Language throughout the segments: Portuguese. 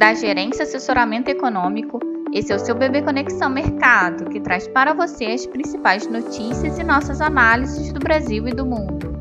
da Gerência Assessoramento Econômico. Esse é o seu Bebê Conexão Mercado, que traz para você as principais notícias e nossas análises do Brasil e do mundo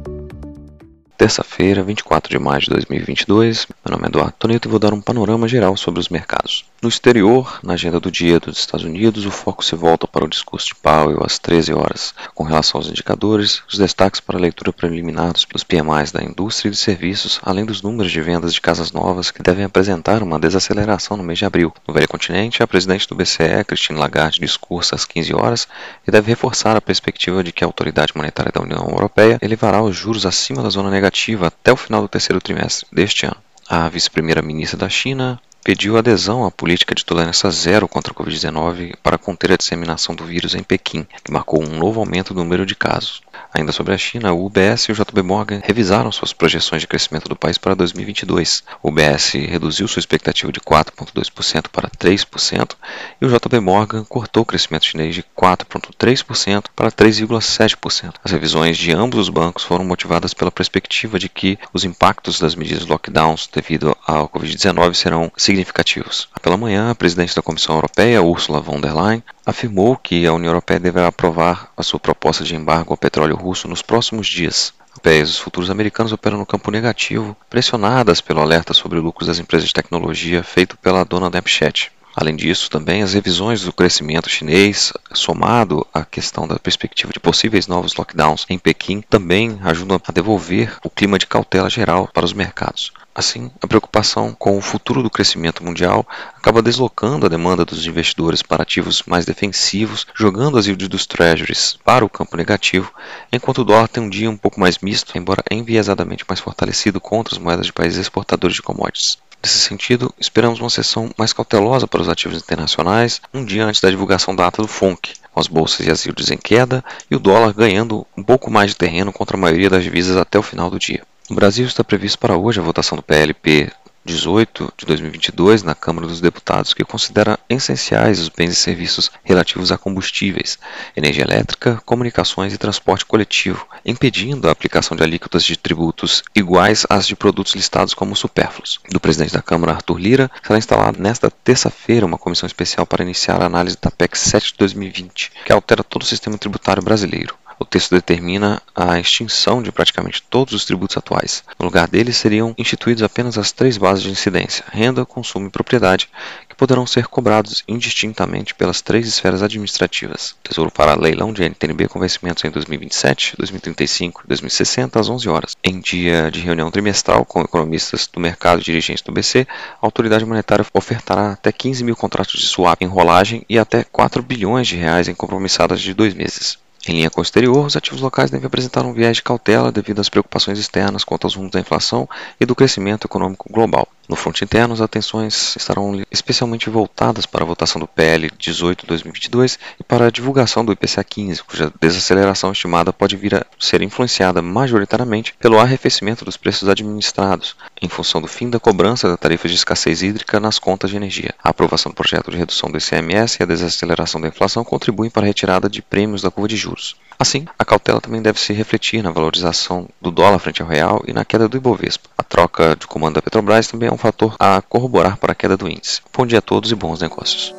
terça-feira, 24 de maio de 2022. Meu nome é Eduardo Toneto e vou dar um panorama geral sobre os mercados. No exterior, na agenda do dia dos Estados Unidos, o foco se volta para o discurso de Powell às 13 horas. Com relação aos indicadores, os destaques para a leitura preliminar dos PMIs da indústria e de serviços, além dos números de vendas de casas novas que devem apresentar uma desaceleração no mês de abril. No velho continente, a presidente do BCE, Christine Lagarde, discursa às 15 horas e deve reforçar a perspectiva de que a autoridade monetária da União Europeia elevará os juros acima da zona negativa até o final do terceiro trimestre deste ano. A vice-primeira-ministra da China pediu adesão à política de tolerância zero contra a Covid-19 para conter a disseminação do vírus em Pequim, que marcou um novo aumento do número de casos. Ainda sobre a China, o UBS e o JB Morgan revisaram suas projeções de crescimento do país para 2022. O UBS reduziu sua expectativa de 4,2% para 3% e o JB Morgan cortou o crescimento chinês de 4,3% para 3,7%. As revisões de ambos os bancos foram motivadas pela perspectiva de que os impactos das medidas lockdowns devido ao Covid-19 serão significativos. Pela manhã, a presidente da Comissão Europeia, Ursula von der Leyen, afirmou que a União Europeia deverá aprovar a sua proposta de embargo ao petróleo russo nos próximos dias. Europeias, os futuros americanos operam no campo negativo, pressionadas pelo alerta sobre lucros das empresas de tecnologia feito pela dona Snapchat. Além disso, também as revisões do crescimento chinês, somado à questão da perspectiva de possíveis novos lockdowns em Pequim, também ajudam a devolver o clima de cautela geral para os mercados. Assim, a preocupação com o futuro do crescimento mundial acaba deslocando a demanda dos investidores para ativos mais defensivos, jogando as yields dos treasuries para o campo negativo, enquanto o dólar tem um dia um pouco mais misto, embora enviesadamente mais fortalecido contra as moedas de países exportadores de commodities. Nesse sentido, esperamos uma sessão mais cautelosa para os ativos internacionais, um dia antes da divulgação da ata do FONC, com as bolsas e as yields em queda e o dólar ganhando um pouco mais de terreno contra a maioria das divisas até o final do dia. No Brasil está previsto para hoje a votação do PLP 18 de 2022 na Câmara dos Deputados, que considera essenciais os bens e serviços relativos a combustíveis, energia elétrica, comunicações e transporte coletivo, impedindo a aplicação de alíquotas de tributos iguais às de produtos listados como supérfluos. Do presidente da Câmara, Arthur Lira, será instalada nesta terça-feira uma comissão especial para iniciar a análise da PEC 7 de 2020, que altera todo o sistema tributário brasileiro. Texto determina a extinção de praticamente todos os tributos atuais. No lugar deles seriam instituídos apenas as três bases de incidência: renda, consumo e propriedade, que poderão ser cobrados indistintamente pelas três esferas administrativas. O Tesouro fará leilão de NTNB com vencimentos em 2027, 2035 e 2060 às 11 horas. Em dia de reunião trimestral com economistas do mercado e dirigentes do BC, a autoridade monetária ofertará até 15 mil contratos de swap em rolagem e até 4 bilhões de reais em compromissadas de dois meses. Em linha com o exterior, os ativos locais devem apresentar um viés de cautela devido às preocupações externas quanto aos rumos da inflação e do crescimento econômico global. No fronte interno, as atenções estarão especialmente voltadas para a votação do PL 18-2022 e para a divulgação do IPCA 15, cuja desaceleração estimada pode vir a ser influenciada majoritariamente pelo arrefecimento dos preços administrados, em função do fim da cobrança da tarifa de escassez hídrica nas contas de energia. A aprovação do projeto de redução do ICMS e a desaceleração da inflação contribuem para a retirada de prêmios da curva de juros. Assim, a cautela também deve se refletir na valorização do dólar frente ao real e na queda do Ibovespa. A troca de comando da Petrobras também é um fator a corroborar para a queda do índice. Bom dia a todos e bons negócios.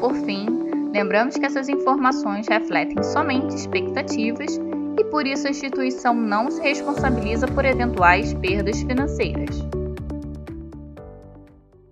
Por fim, lembramos que essas informações refletem somente expectativas e por isso a instituição não se responsabiliza por eventuais perdas financeiras.